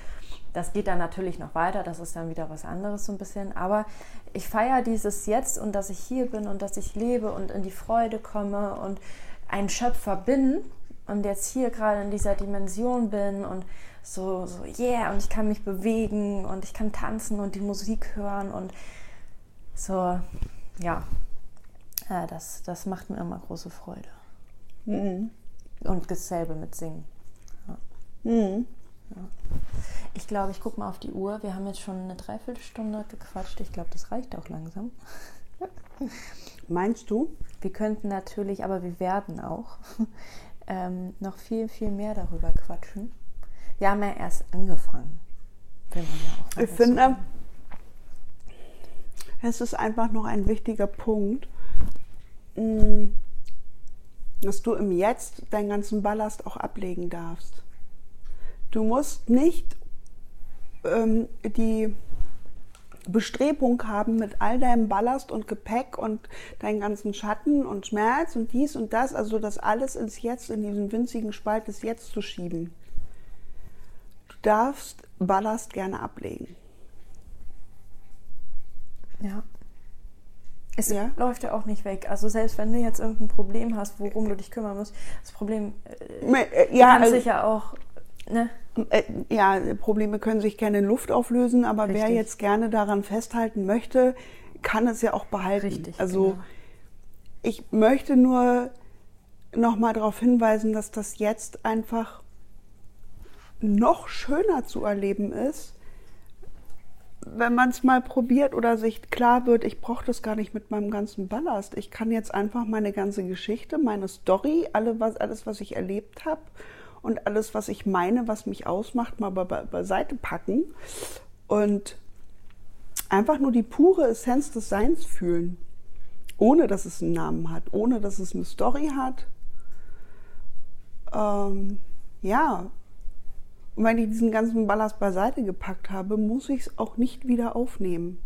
das geht dann natürlich noch weiter, das ist dann wieder was anderes so ein bisschen, aber ich feiere dieses Jetzt und dass ich hier bin und dass ich lebe und in die Freude komme und ein Schöpfer bin und jetzt hier gerade in dieser Dimension bin und so, so, yeah, und ich kann mich bewegen und ich kann tanzen und die Musik hören und so, ja, äh, das, das macht mir immer große Freude. Mhm. Und dasselbe mit Singen. Ja. Mhm. Ja. Ich glaube, ich gucke mal auf die Uhr. Wir haben jetzt schon eine Dreiviertelstunde gequatscht. Ich glaube, das reicht auch langsam. Meinst du? Wir könnten natürlich, aber wir werden auch ähm, noch viel, viel mehr darüber quatschen. Wir haben ja erst angefangen. Ja ich finde, es ist einfach noch ein wichtiger Punkt, mm, dass du im Jetzt deinen ganzen Ballast auch ablegen darfst. Du musst nicht ähm, die Bestrebung haben mit all deinem Ballast und Gepäck und deinen ganzen Schatten und Schmerz und dies und das, also das alles ins Jetzt, in diesen winzigen Spalt des Jetzt zu schieben. Du darfst Ballast gerne ablegen. Ja. Es ja? läuft ja auch nicht weg. Also selbst wenn du jetzt irgendein Problem hast, worum du dich kümmern musst, das Problem äh, ja, kann also, sich ja auch Ne? Äh, ja, Probleme können sich gerne in Luft auflösen, aber Richtig. wer jetzt gerne daran festhalten möchte, kann es ja auch behalten. Richtig, also genau. ich möchte nur noch mal darauf hinweisen, dass das jetzt einfach noch schöner zu erleben ist, wenn man es mal probiert oder sich klar wird, ich brauche das gar nicht mit meinem ganzen Ballast. Ich kann jetzt einfach meine ganze Geschichte, meine Story, alle, was, alles, was ich erlebt habe und alles, was ich meine, was mich ausmacht, mal be beiseite packen und einfach nur die pure Essenz des Seins fühlen. Ohne dass es einen Namen hat, ohne dass es eine Story hat. Ähm, ja, und wenn ich diesen ganzen Ballast beiseite gepackt habe, muss ich es auch nicht wieder aufnehmen.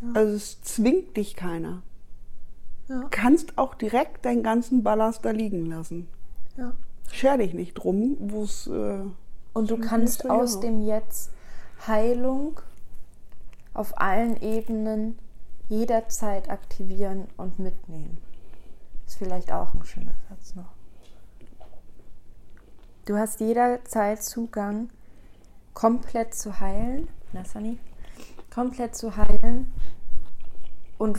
Ja. Also es zwingt dich keiner. Ja. Du kannst auch direkt deinen ganzen Ballast da liegen lassen. Ja. Scher dich nicht drum, wo es. Äh, Und du kannst aus dem Jetzt Heilung auf allen Ebenen jederzeit aktivieren und mitnehmen. Ist vielleicht auch ein schöner Satz noch. Du hast jederzeit Zugang, komplett zu heilen. Na, Sunny? Komplett zu heilen und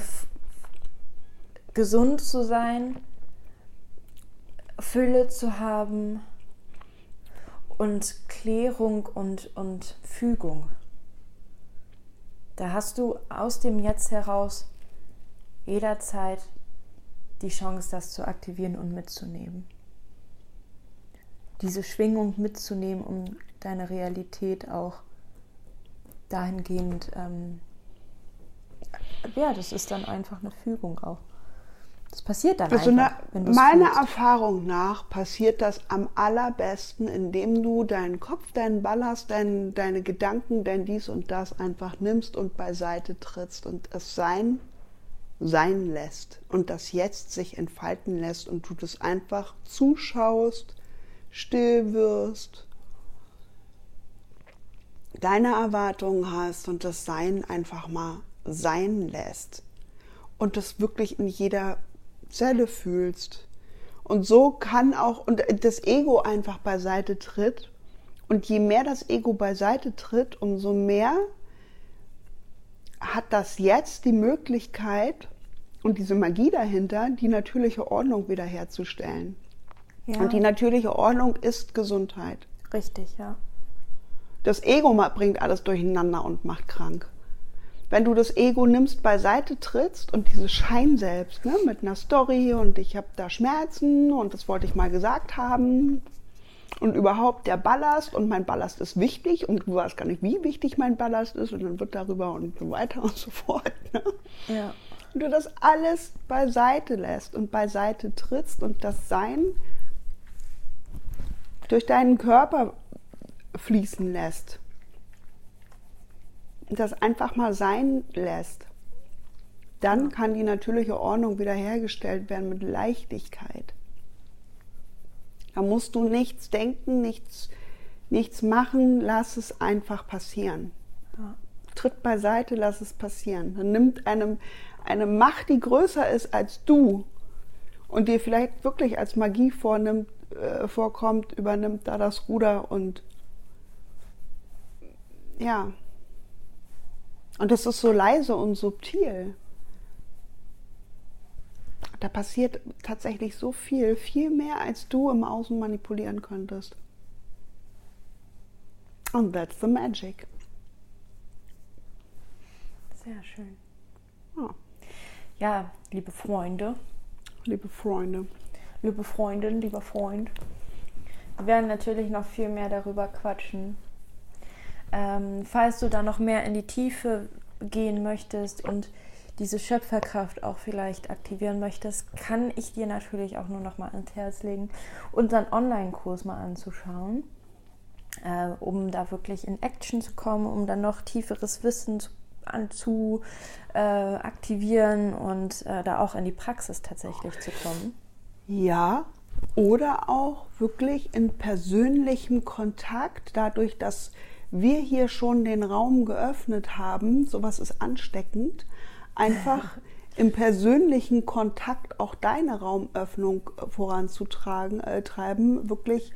gesund zu sein, Fülle zu haben und Klärung und, und Fügung. Da hast du aus dem Jetzt heraus jederzeit die Chance, das zu aktivieren und mitzunehmen diese Schwingung mitzunehmen, um deine Realität auch dahingehend, ähm, ja, das ist dann einfach eine Fügung auch. Das passiert dann also einfach. Wenn meiner fühlst. Erfahrung nach passiert das am allerbesten, indem du deinen Kopf, deinen Ballast, dein, deine Gedanken, dein dies und das einfach nimmst und beiseite trittst und es sein, sein lässt und das jetzt sich entfalten lässt und du das einfach zuschaust still wirst, deine Erwartungen hast und das Sein einfach mal sein lässt und das wirklich in jeder Zelle fühlst. Und so kann auch, und das Ego einfach beiseite tritt. Und je mehr das Ego beiseite tritt, umso mehr hat das jetzt die Möglichkeit und diese Magie dahinter, die natürliche Ordnung wiederherzustellen. Ja. Und die natürliche Ordnung ist Gesundheit. Richtig, ja. Das Ego bringt alles durcheinander und macht krank. Wenn du das Ego nimmst, beiseite trittst und diese Schein selbst, ne, mit einer Story und ich habe da Schmerzen und das wollte ich mal gesagt haben und überhaupt der Ballast und mein Ballast ist wichtig und du weißt gar nicht, wie wichtig mein Ballast ist und dann wird darüber und so weiter und so fort. Ne? Ja. Und du das alles beiseite lässt und beiseite trittst und das Sein durch deinen Körper fließen lässt. Das einfach mal sein lässt. Dann kann die natürliche Ordnung wiederhergestellt werden mit Leichtigkeit. Da musst du nichts denken, nichts, nichts machen, lass es einfach passieren. Ja. Tritt beiseite, lass es passieren. Dann nimmt einem eine Macht, die größer ist als du und dir vielleicht wirklich als Magie vornimmt, äh, vorkommt, übernimmt da das Ruder und ja. Und es ist so leise und subtil. Da passiert tatsächlich so viel, viel mehr, als du im Außen manipulieren könntest. Und that's the magic. Sehr schön. Ja, ja liebe Freunde. Liebe Freunde liebe Freundin, lieber Freund. Wir werden natürlich noch viel mehr darüber quatschen. Ähm, falls du da noch mehr in die Tiefe gehen möchtest und diese Schöpferkraft auch vielleicht aktivieren möchtest, kann ich dir natürlich auch nur noch mal ans Herz legen, unseren Online-Kurs mal anzuschauen, äh, um da wirklich in Action zu kommen, um dann noch tieferes Wissen zu, an, zu äh, aktivieren und äh, da auch in die Praxis tatsächlich zu kommen. Ja, oder auch wirklich in persönlichem Kontakt, dadurch, dass wir hier schon den Raum geöffnet haben, sowas ist ansteckend, einfach im persönlichen Kontakt auch deine Raumöffnung voranzutragen, äh, treiben, wirklich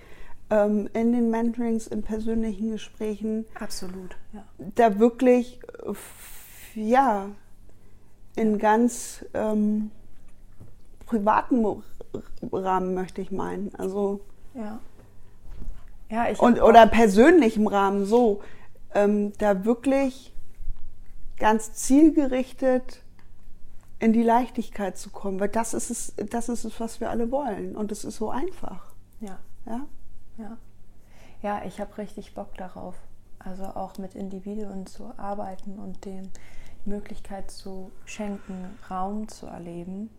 ähm, in den Mentorings, in persönlichen Gesprächen. Absolut, ja. Da wirklich, ja, in ganz ähm, privaten Rahmen möchte ich meinen. Also ja. Ja, ich und, oder persönlichem Rahmen so. Ähm, da wirklich ganz zielgerichtet in die Leichtigkeit zu kommen, weil das ist es, das ist es, was wir alle wollen und es ist so einfach. Ja. Ja? Ja. Ja, ich habe richtig Bock darauf. Also auch mit Individuen zu arbeiten und denen die Möglichkeit zu schenken, Raum zu erleben,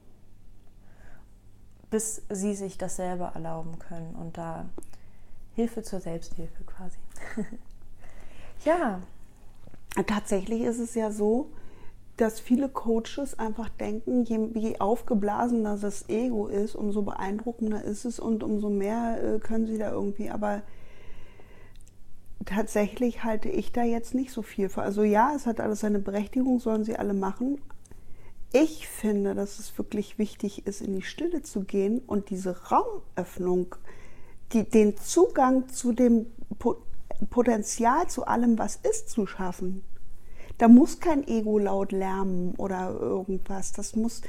bis sie sich das selber erlauben können und da Hilfe zur Selbsthilfe quasi. ja. Tatsächlich ist es ja so, dass viele Coaches einfach denken, je, je aufgeblasener das Ego ist, umso beeindruckender ist es und umso mehr äh, können sie da irgendwie. Aber tatsächlich halte ich da jetzt nicht so viel für. Also ja, es hat alles seine Berechtigung, sollen sie alle machen. Ich finde, dass es wirklich wichtig ist, in die Stille zu gehen und diese Raumöffnung, die, den Zugang zu dem Potenzial, zu allem, was ist, zu schaffen. Da muss kein Ego laut lärmen oder irgendwas. Das muss,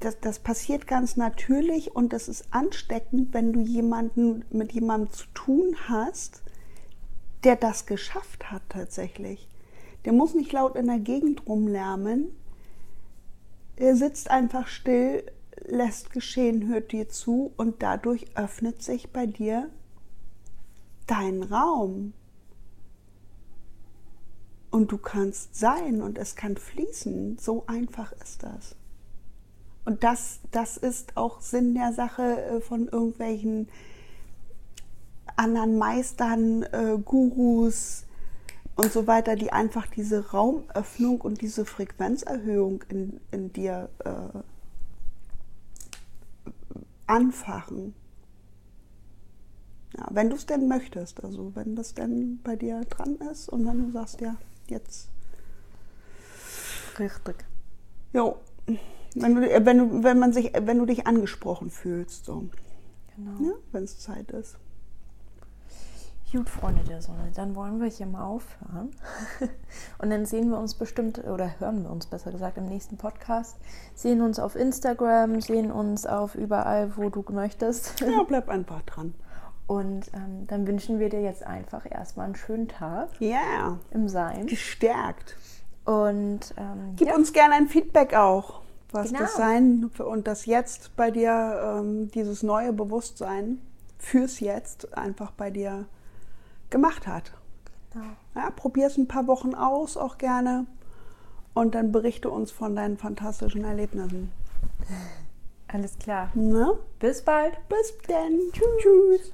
das, das passiert ganz natürlich und das ist ansteckend, wenn du jemanden mit jemandem zu tun hast, der das geschafft hat tatsächlich. Der muss nicht laut in der Gegend rumlärmen. Er sitzt einfach still, lässt geschehen, hört dir zu und dadurch öffnet sich bei dir dein Raum. Und du kannst sein und es kann fließen. So einfach ist das. Und das, das ist auch Sinn der Sache äh, von irgendwelchen anderen Meistern, äh, Gurus und so weiter, die einfach diese Raumöffnung und diese Frequenzerhöhung in, in dir äh, anfachen. Ja, wenn du es denn möchtest, also wenn das denn bei dir dran ist und wenn du sagst, ja, jetzt. Richtig. Jo. Wenn du, wenn du, wenn man sich, wenn du dich angesprochen fühlst, so. Genau. Ja, wenn es Zeit ist. Gut, Freunde der Sonne, dann wollen wir hier mal aufhören. Und dann sehen wir uns bestimmt, oder hören wir uns besser gesagt im nächsten Podcast. Sehen uns auf Instagram, sehen uns auf überall, wo du möchtest. Ja, bleib einfach dran. Und ähm, dann wünschen wir dir jetzt einfach erstmal einen schönen Tag Ja, im Sein. gestärkt. Und ähm, Gib ja, uns gerne ein Feedback auch, was Genau. das Sein und das Jetzt bei dir, ähm, dieses neue Bewusstsein fürs Jetzt einfach bei dir gemacht hat. genau. Ja, Probier es ein paar Wochen aus, auch gerne. Und dann berichte uns von deinen fantastischen Erlebnissen. alles klar. Ne? Bis bald. Bis dann. Tschüss.